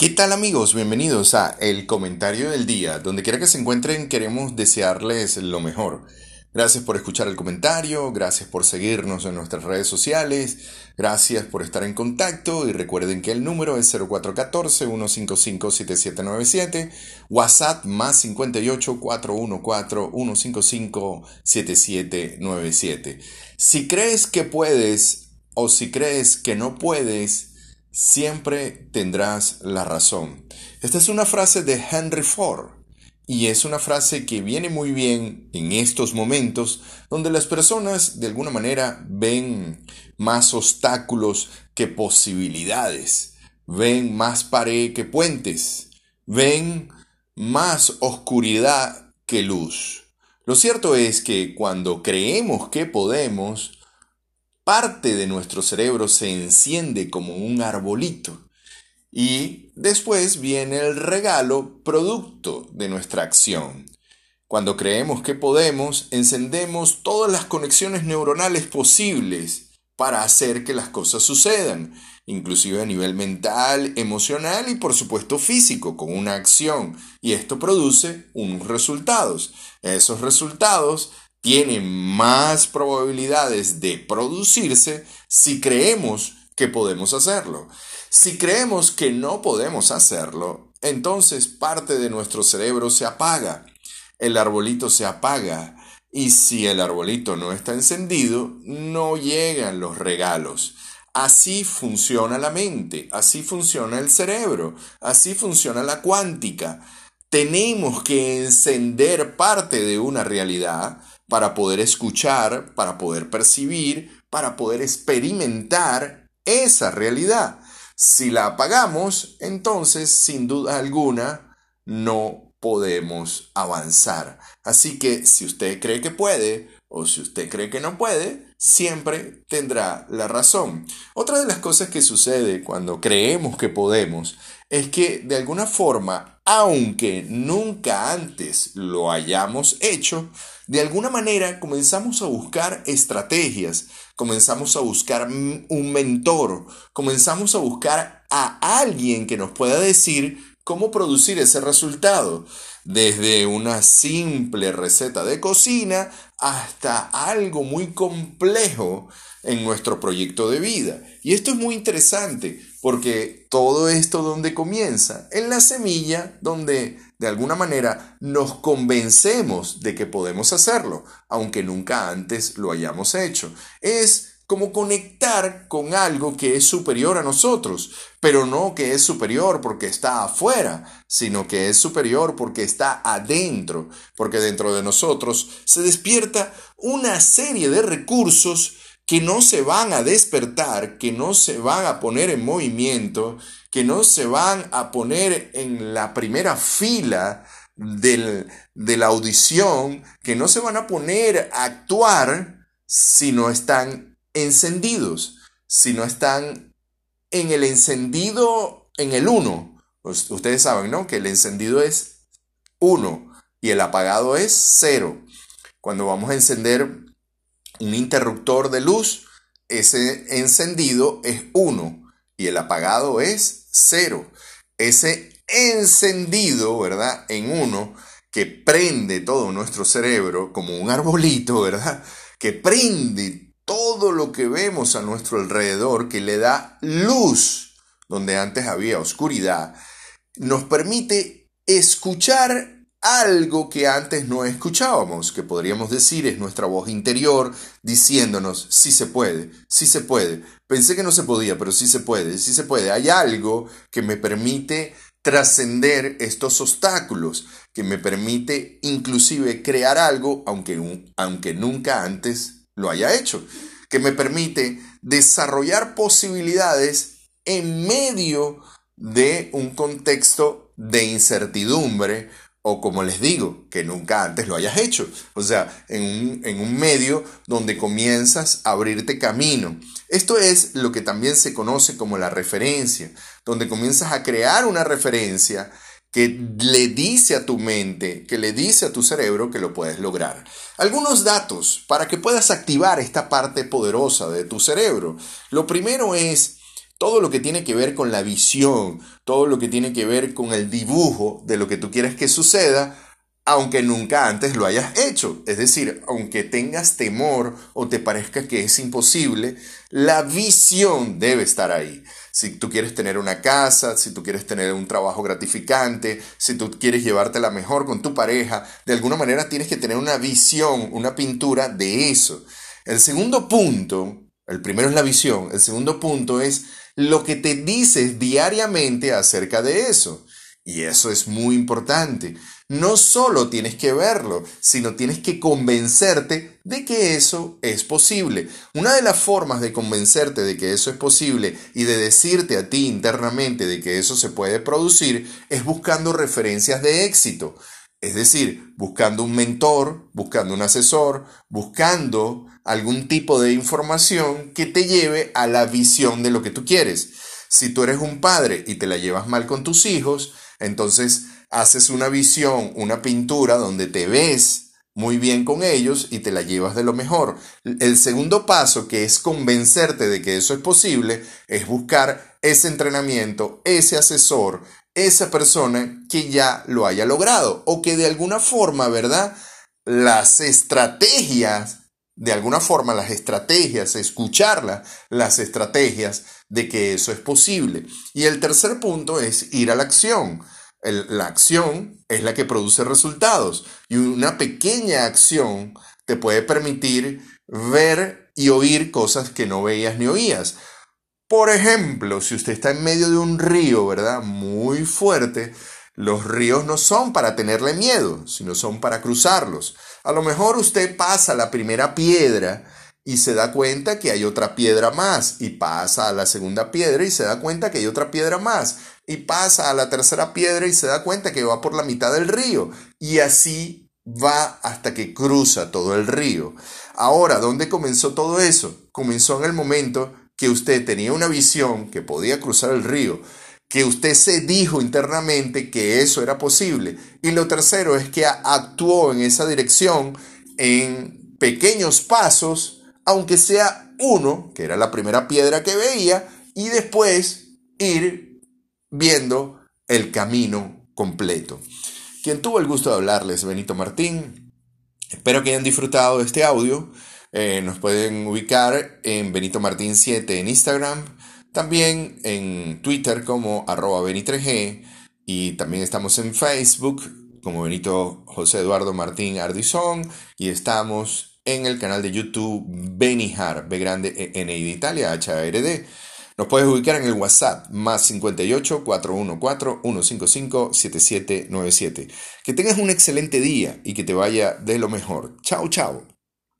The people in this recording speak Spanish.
¿Qué tal amigos? Bienvenidos a El Comentario del Día. Donde quiera que se encuentren queremos desearles lo mejor. Gracias por escuchar el comentario, gracias por seguirnos en nuestras redes sociales, gracias por estar en contacto y recuerden que el número es 0414-155-7797, WhatsApp más 58 414 7797 Si crees que puedes o si crees que no puedes, siempre tendrás la razón. Esta es una frase de Henry Ford y es una frase que viene muy bien en estos momentos donde las personas de alguna manera ven más obstáculos que posibilidades, ven más pared que puentes, ven más oscuridad que luz. Lo cierto es que cuando creemos que podemos, parte de nuestro cerebro se enciende como un arbolito y después viene el regalo producto de nuestra acción. Cuando creemos que podemos, encendemos todas las conexiones neuronales posibles para hacer que las cosas sucedan, inclusive a nivel mental, emocional y por supuesto físico, con una acción. Y esto produce unos resultados. Esos resultados tiene más probabilidades de producirse si creemos que podemos hacerlo. Si creemos que no podemos hacerlo, entonces parte de nuestro cerebro se apaga, el arbolito se apaga y si el arbolito no está encendido, no llegan los regalos. Así funciona la mente, así funciona el cerebro, así funciona la cuántica. Tenemos que encender parte de una realidad para poder escuchar, para poder percibir, para poder experimentar esa realidad. Si la apagamos, entonces, sin duda alguna, no podemos avanzar. Así que si usted cree que puede o si usted cree que no puede, siempre tendrá la razón. Otra de las cosas que sucede cuando creemos que podemos es que de alguna forma aunque nunca antes lo hayamos hecho, de alguna manera comenzamos a buscar estrategias, comenzamos a buscar un mentor, comenzamos a buscar a alguien que nos pueda decir cómo producir ese resultado, desde una simple receta de cocina hasta algo muy complejo en nuestro proyecto de vida. Y esto es muy interesante porque todo esto donde comienza, en la semilla donde de alguna manera nos convencemos de que podemos hacerlo, aunque nunca antes lo hayamos hecho. Es como conectar con algo que es superior a nosotros, pero no que es superior porque está afuera, sino que es superior porque está adentro, porque dentro de nosotros se despierta una serie de recursos que no se van a despertar, que no se van a poner en movimiento, que no se van a poner en la primera fila de la audición, que no se van a poner a actuar si no están encendidos, si no están en el encendido, en el uno. Ustedes saben, ¿no? Que el encendido es uno y el apagado es cero. Cuando vamos a encender un interruptor de luz, ese encendido es 1 y el apagado es 0. Ese encendido, ¿verdad? En 1 que prende todo nuestro cerebro como un arbolito, ¿verdad? Que prende todo lo que vemos a nuestro alrededor, que le da luz donde antes había oscuridad, nos permite escuchar algo que antes no escuchábamos, que podríamos decir es nuestra voz interior diciéndonos, sí se puede, sí se puede. Pensé que no se podía, pero sí se puede, sí se puede. Hay algo que me permite trascender estos obstáculos, que me permite inclusive crear algo, aunque, aunque nunca antes lo haya hecho, que me permite desarrollar posibilidades en medio de un contexto de incertidumbre o como les digo, que nunca antes lo hayas hecho. O sea, en un, en un, medio donde comienzas a abrirte camino. Esto es lo que también se conoce como la referencia, donde comienzas a crear una referencia que le dice a tu mente, que le dice a tu cerebro que lo puedes lograr. Algunos datos para que puedas activar esta parte poderosa de tu cerebro. Lo primero es todo lo que tiene que ver con la visión, todo lo que tiene que ver con el dibujo de lo que tú quieres que suceda, aunque nunca antes lo hayas hecho. Es decir, aunque tengas temor o te parezca que es imposible, la visión debe estar ahí. Si tú quieres tener una casa, si tú quieres tener un trabajo gratificante, si tú quieres llevártela mejor con tu pareja, de alguna manera tienes que tener una visión, una pintura de eso. El segundo punto, el primero es la visión, el segundo punto es lo que te dices diariamente acerca de eso. Y eso es muy importante. No solo tienes que verlo, sino tienes que convencerte de que eso es posible. Una de las formas de convencerte de que eso es posible y de decirte a ti internamente de que eso se puede producir es buscando referencias de éxito. Es decir, buscando un mentor, buscando un asesor, buscando algún tipo de información que te lleve a la visión de lo que tú quieres. Si tú eres un padre y te la llevas mal con tus hijos, entonces haces una visión, una pintura donde te ves muy bien con ellos y te la llevas de lo mejor. El segundo paso, que es convencerte de que eso es posible, es buscar ese entrenamiento, ese asesor, esa persona que ya lo haya logrado o que de alguna forma, ¿verdad? Las estrategias, de alguna forma las estrategias, escucharlas, las estrategias de que eso es posible. Y el tercer punto es ir a la acción la acción es la que produce resultados y una pequeña acción te puede permitir ver y oír cosas que no veías ni oías. Por ejemplo, si usted está en medio de un río, ¿verdad? Muy fuerte, los ríos no son para tenerle miedo, sino son para cruzarlos. A lo mejor usted pasa la primera piedra y se da cuenta que hay otra piedra más y pasa a la segunda piedra y se da cuenta que hay otra piedra más y pasa a la tercera piedra y se da cuenta que va por la mitad del río y así va hasta que cruza todo el río. Ahora, ¿dónde comenzó todo eso? Comenzó en el momento que usted tenía una visión que podía cruzar el río, que usted se dijo internamente que eso era posible. Y lo tercero es que actuó en esa dirección en pequeños pasos, aunque sea uno, que era la primera piedra que veía, y después ir viendo el camino completo. Quien tuvo el gusto de hablarles, Benito Martín. Espero que hayan disfrutado de este audio. Eh, nos pueden ubicar en Benito Martín 7 en Instagram, también en Twitter como arroba Beni3G y también estamos en Facebook como Benito José Eduardo Martín Ardizón y estamos en el canal de YouTube Benijar, B grande e N de Italia, H A R D. Nos puedes ubicar en el WhatsApp más 58 414 155 7797. Que tengas un excelente día y que te vaya de lo mejor. Chao, chao.